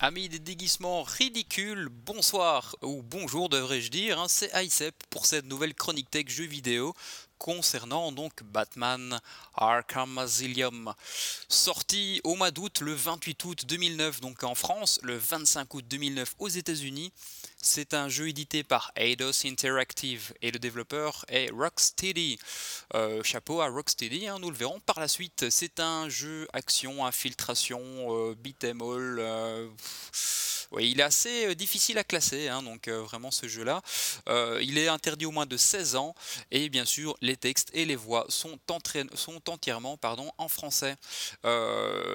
Amis des déguisements ridicules, bonsoir ou bonjour devrais-je dire, hein, c'est ICEP pour cette nouvelle chronique tech jeu vidéo concernant donc Batman Arkham Asylum. Sorti au mois d'août, le 28 août 2009 donc en France, le 25 août 2009 aux États-Unis. C'est un jeu édité par Eidos Interactive et le développeur est Rocksteady. Euh, chapeau à Rocksteady, hein, nous le verrons par la suite. C'est un jeu action, infiltration, euh, all. Euh, oui, il est assez euh, difficile à classer, hein, donc euh, vraiment ce jeu-là. Euh, il est interdit au moins de 16 ans et bien sûr les textes et les voix sont, entièrement pardon, en français.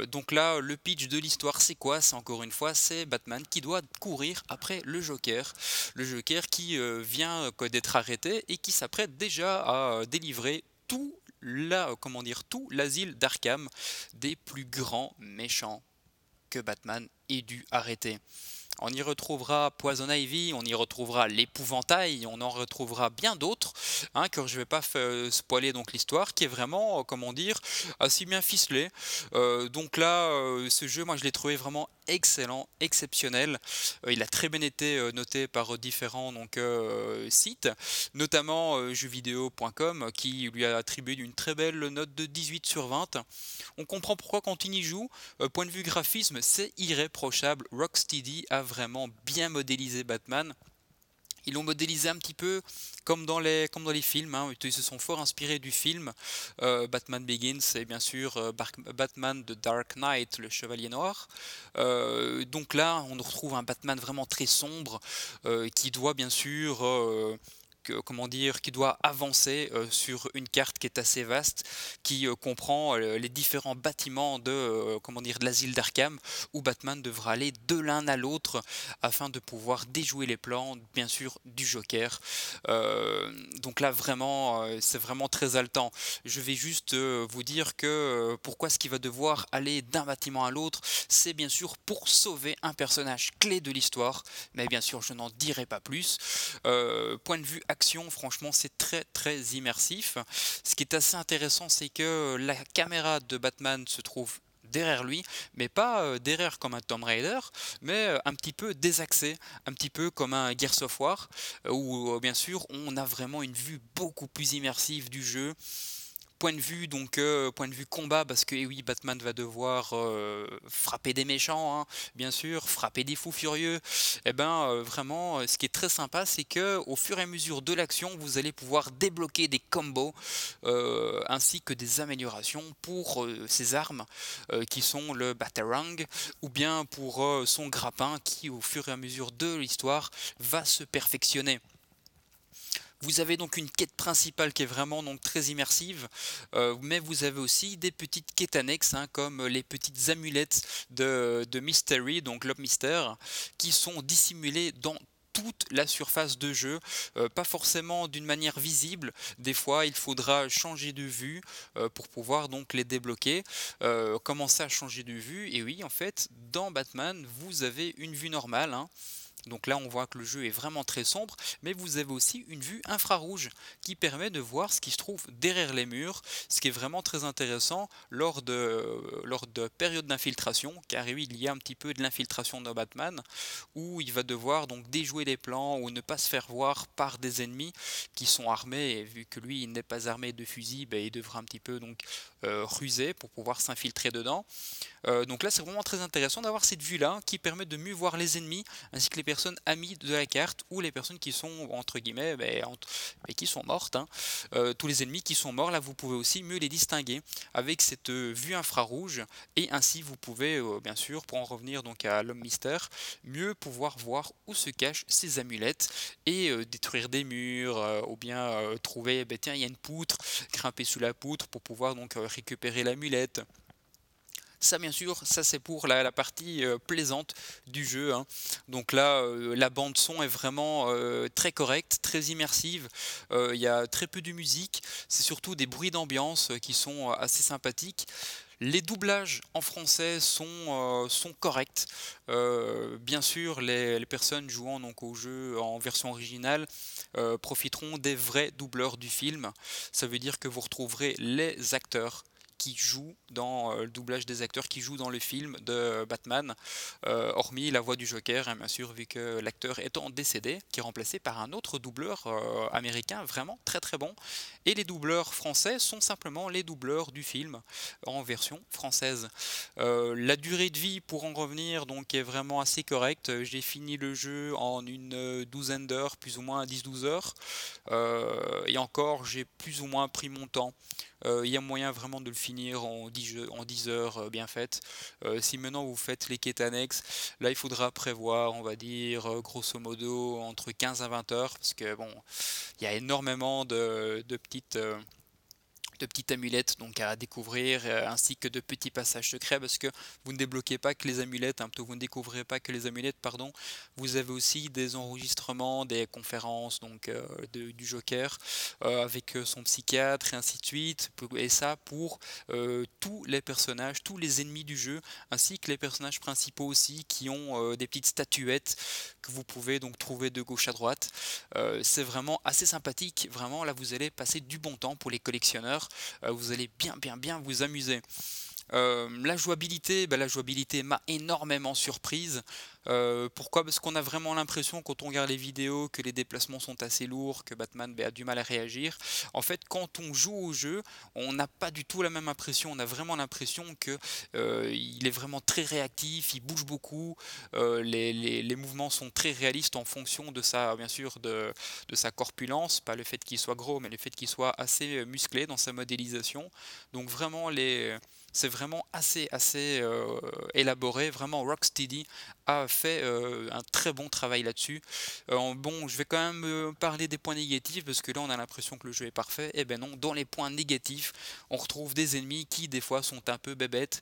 donc là, le pitch de l'histoire, c'est quoi? C'est encore une fois, c'est Batman qui doit courir après le Joker. Le Joker qui vient d'être arrêté et qui s'apprête déjà à délivrer tout l'asile d'Arkham des plus grands méchants Batman ait dû arrêter. On y retrouvera Poison Ivy, on y retrouvera l'épouvantail, on en retrouvera bien d'autres, hein, que je ne vais pas spoiler donc l'histoire, qui est vraiment, euh, comment dire, assez bien ficelé. Euh, donc là, euh, ce jeu, moi je l'ai trouvé vraiment excellent, exceptionnel. il a très bien été noté par différents sites, notamment jeuxvideo.com qui lui a attribué une très belle note de 18 sur 20. On comprend pourquoi quand il y joue, point de vue graphisme, c'est irréprochable. Rocksteady a bien modélisé Batman. Ils l'ont modélisé un petit peu comme dans les, comme dans les films. Hein. Ils se sont fort inspirés du film. Euh, Batman Begins et bien sûr euh, Batman de Dark Knight, le Chevalier Noir. Euh, donc là, on retrouve un Batman vraiment très sombre qui doit bien sûr comment dire, qui doit avancer euh, sur une carte qui est assez vaste, qui euh, comprend euh, les différents bâtiments de, comment dire, de l'asile d'Arkham, où Batman devra aller de l'un à l'autre afin de pouvoir déjouer les plans, bien sûr, du Joker. donc là, vraiment, c'est vraiment très haletant. Je vais juste vous dire que pourquoi est-ce qu'il va devoir aller d'un bâtiment à l'autre, c'est bien sûr pour sauver un personnage clé de l'histoire, mais bien sûr, je n'en dirai pas plus. point de vue franchement, c'est très très immersif. Ce qui est assez intéressant, c'est que la caméra de Batman se trouve derrière lui, mais pas euh, derrière comme un Tomb Raider, mais euh, un petit peu désaxé, un petit peu comme un Gears of War, euh, où bien sûr on a vraiment une vue beaucoup plus immersive du jeu point de vue donc euh, point de vue combat parce que eh oui Batman va devoir euh, frapper des méchants hein, bien sûr frapper des fous furieux. Et eh ben euh, vraiment ce qui est très sympa c'est que au fur et à mesure de l'action vous allez pouvoir débloquer des combos ainsi que des améliorations pour ses armes qui sont le Batarang ou bien pour son grappin qui au fur et à mesure de l'histoire va se perfectionner vous avez donc une quête principale qui est vraiment donc très immersive, euh, mais vous avez aussi des petites quêtes annexes, hein, comme les petites amulettes de, Mystery, donc Love Mystère, qui sont dissimulées dans toute la surface de jeu, euh, pas forcément d'une manière visible. Des fois, il faudra changer de vue euh, pour pouvoir donc les débloquer. commencer à changer de vue? Et oui, en fait, dans Batman, vous avez une vue normale. Hein. Donc là, on voit que le jeu est vraiment très sombre, mais vous avez aussi une vue infrarouge qui permet de voir ce qui se trouve derrière les murs, ce qui est vraiment très intéressant lors de, lors de périodes d'infiltration, car oui, il y a un petit peu de l'infiltration de Batman, où il va devoir donc déjouer les plans ou ne pas se faire voir par des ennemis qui sont armés, et vu que lui, il n'est pas armé de fusil, ben, il devra un petit peu donc euh, ruser pour pouvoir s'infiltrer dedans. Euh, donc là, c'est vraiment très intéressant d'avoir cette vue-là qui permet de mieux voir les ennemis ainsi que les personnes amies de la carte ou les personnes qui sont entre guillemets ben, mais qui sont mortes. Hein. Euh, tous les ennemis qui sont morts, là, vous pouvez aussi mieux les distinguer avec cette vue infrarouge et ainsi vous pouvez bien sûr, pour en revenir donc à l'homme mystère, mieux pouvoir voir où se cachent ces amulettes et détruire des murs ou bien trouver, ben, tiens, il y a une poutre, grimper sous la poutre pour pouvoir donc récupérer l'amulette. Ça, bien sûr, ça c'est pour la, partie euh, plaisante du jeu. Hein. Donc là, euh, la bande son est vraiment euh, très correcte, très immersive. Il y a très peu de musique. C'est surtout des bruits d'ambiance qui sont assez sympathiques. Les doublages en français sont, corrects. bien sûr, les, personnes jouant donc au jeu en version originale profiteront des vrais doubleurs du film. Ça veut dire que vous retrouverez les acteurs qui jouent dans le doublage des acteurs qui jouent dans le film de Batman, hormis la voix du Joker, hein, bien sûr, vu que l'acteur étant décédé, qui est remplacé par un autre doubleur américain vraiment très très bon. Et les doubleurs français sont simplement les doubleurs du film en version française. la durée de vie, pour en revenir, donc est vraiment assez correcte. J'ai fini le jeu en une douzaine d'heures, plus ou moins 10-12 heures. Euh, et encore, j'ai plus ou moins pris mon temps. Euh, il y a moyen vraiment de le finir en 10, en 10 heures euh, bien faites. si maintenant vous faites les quêtes annexes, là il faudra prévoir, on va dire, grosso modo, entre 15 à 20 heures. Parce que bon, il y a énormément de petites de petites amulettes donc à découvrir euh, ainsi que de petits passages secrets parce que vous ne débloquez pas que les amulettes, hein, vous ne découvrez pas que les amulettes, pardon, vous avez aussi des enregistrements, des conférences donc euh, du Joker euh, avec son psychiatre et ainsi de suite et ça pour tous les personnages, tous les ennemis du jeu ainsi que les personnages principaux aussi qui ont des petites statuettes que vous pouvez donc trouver de gauche à droite. c'est vraiment assez sympathique, vraiment là vous allez passer du bon temps pour les collectionneurs euh, vous allez bien bien bien vous amuser. Euh, la bah, la jouabilité m'a énormément surprise. Euh, pourquoi? Parce qu'on a vraiment l'impression quand on regarde les vidéos que les déplacements sont assez lourds, que Batman bah, a du mal à réagir. En fait, quand on joue au jeu, on n'a pas du tout la même impression. On a vraiment l'impression que il est vraiment très réactif, il bouge beaucoup. Les, mouvements sont très réalistes en fonction de sa, bien sûr, de sa corpulence, pas le fait qu'il soit gros, mais le fait qu'il soit assez musclé dans sa modélisation. Donc vraiment les c'est vraiment assez, assez euh, élaboré. Vraiment, Rocksteady a fait euh, un très bon travail là-dessus. Euh, bon, je vais quand même parler des points négatifs parce que là, on a l'impression que le jeu est parfait. Et eh ben non, dans les points négatifs, on retrouve des ennemis qui, des fois, sont un peu bébêtes,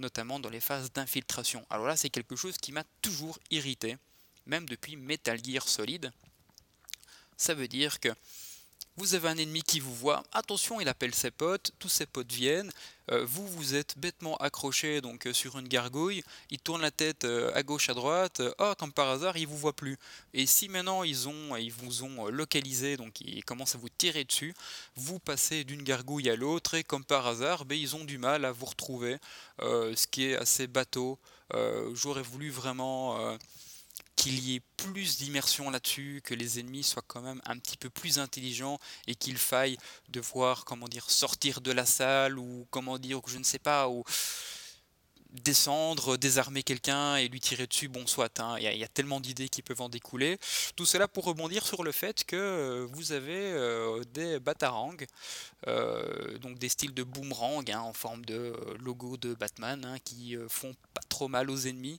notamment dans les phases d'infiltration. Alors là, c'est quelque chose qui m'a toujours irrité, même depuis Metal Gear Solid. Ça veut dire que vous avez un ennemi qui vous voit, attention, il appelle ses potes, tous ses potes viennent, euh, vous vous êtes bêtement accroché donc euh, sur une gargouille, il tourne la tête euh, à gauche à droite, oh comme par hasard il vous voit plus. Et si maintenant ils ont ils vous ont localisé donc ils commencent à vous tirer dessus, vous passez d'une gargouille à l'autre et comme par hasard ben, ils ont du mal à vous retrouver, ce qui est assez bateau. J'aurais voulu vraiment qu'il y ait plus d'immersion là-dessus, que les ennemis soient quand même un petit peu plus intelligents et qu'il faille devoir, comment dire, sortir de la salle ou comment dire, je ne sais pas, ou descendre, désarmer quelqu'un et lui tirer dessus, bon soit, hein, il y, a tellement d'idées qui peuvent en découler. Tout cela pour rebondir sur le fait que euh, vous avez euh, des batarangs, euh, donc des styles de boomerang hein, en forme de logo de Batman, hein, qui font pas trop mal aux ennemis,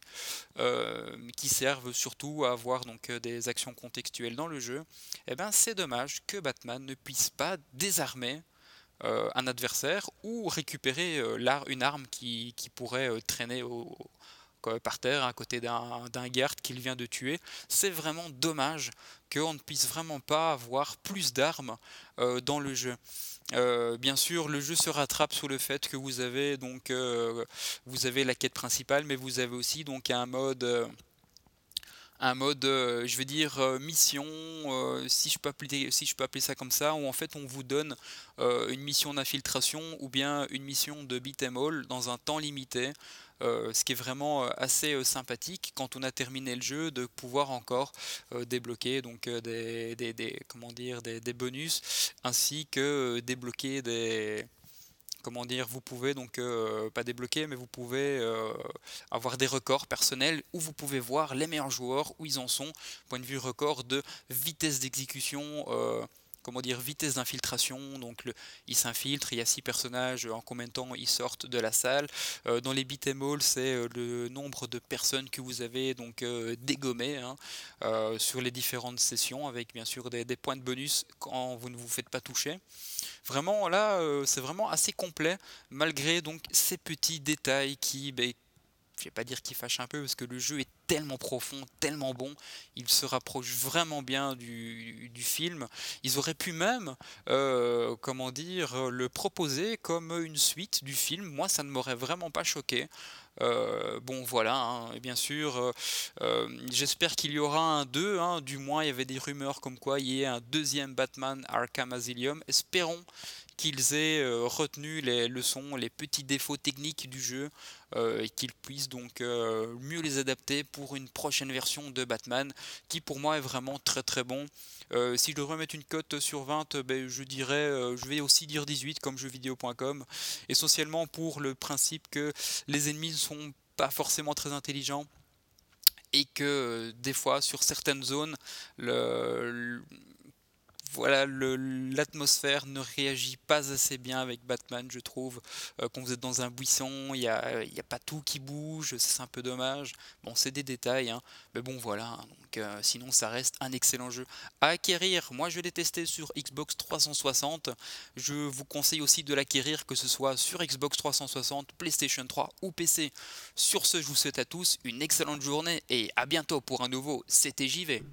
qui servent surtout à avoir donc des actions contextuelles dans le jeu. Et eh ben c'est dommage que Batman ne puisse pas désarmer un adversaire ou récupérer euh, une arme qui, pourrait euh, traîner par terre à côté d'un garde qu'il vient de tuer. C'est vraiment dommage qu'on ne puisse vraiment pas avoir plus d'armes dans le jeu. bien sûr, le jeu se rattrape sur le fait que vous avez donc la quête principale, mais vous avez aussi donc un mode un mode, euh, je vais dire, euh, mission, euh, si, je peux appeler, ça comme ça, où en fait on vous donne une mission d'infiltration ou bien une mission de beat em all dans un temps limité. ce qui est vraiment assez sympathique quand on a terminé le jeu de pouvoir encore débloquer donc des, des, des bonus ainsi que débloquer des comment dire, vous pouvez donc euh, pas débloquer, mais vous pouvez euh, avoir des records personnels où vous pouvez voir les meilleurs joueurs où ils en sont, point de vue record de vitesse d'exécution. Euh, comment dire, vitesse d'infiltration. Donc il s'infiltre, il y a six personnages, en combien de temps ils sortent de la salle. dans les beat'em all, c'est le nombre de personnes que vous avez donc dégommé hein, sur les différentes sessions, avec bien sûr des, points de bonus quand vous ne vous faites pas toucher. Vraiment, là, euh, c'est vraiment assez complet, malgré donc ces petits détails qui, ben, je vais pas dire qu'il fâche un peu, parce que le jeu est tellement profond, tellement bon, il se rapproche vraiment bien du, film. Ils auraient pu même, euh, comment dire, le proposer comme une suite du film. Moi, ça ne m'aurait vraiment pas choqué. Euh, bon voilà, hein, et bien sûr, euh, j'espère qu'il y aura un 2, hein, du moins il y avait des rumeurs comme quoi il y ait un deuxième Batman Arkham Asylum, espérons qu'ils aient retenu les leçons, les petits défauts techniques du jeu et qu'ils puissent donc mieux les adapter pour une prochaine version de Batman qui pour moi est vraiment très très bon. si je devrais mettre une cote sur 20, ben, je dirais, je vais aussi dire 18 comme jeuxvideo.com, essentiellement pour le principe que les ennemis ne sont pas forcément très intelligents et que euh, des fois sur certaines zones le, voilà, l'atmosphère ne réagit pas assez bien avec Batman, je trouve. Euh, quand vous êtes dans un buisson, il n'y a, a, pas tout qui bouge, c'est un peu dommage. Bon, c'est des détails, hein. mais bon, voilà. Hein. euh, sinon, ça reste un excellent jeu à acquérir. Moi, je l'ai testé sur Xbox 360. Je vous conseille aussi de l'acquérir, que ce soit sur Xbox 360, PlayStation 3 ou PC. Sur ce, je vous souhaite à tous une excellente journée et à bientôt pour un nouveau CTJV.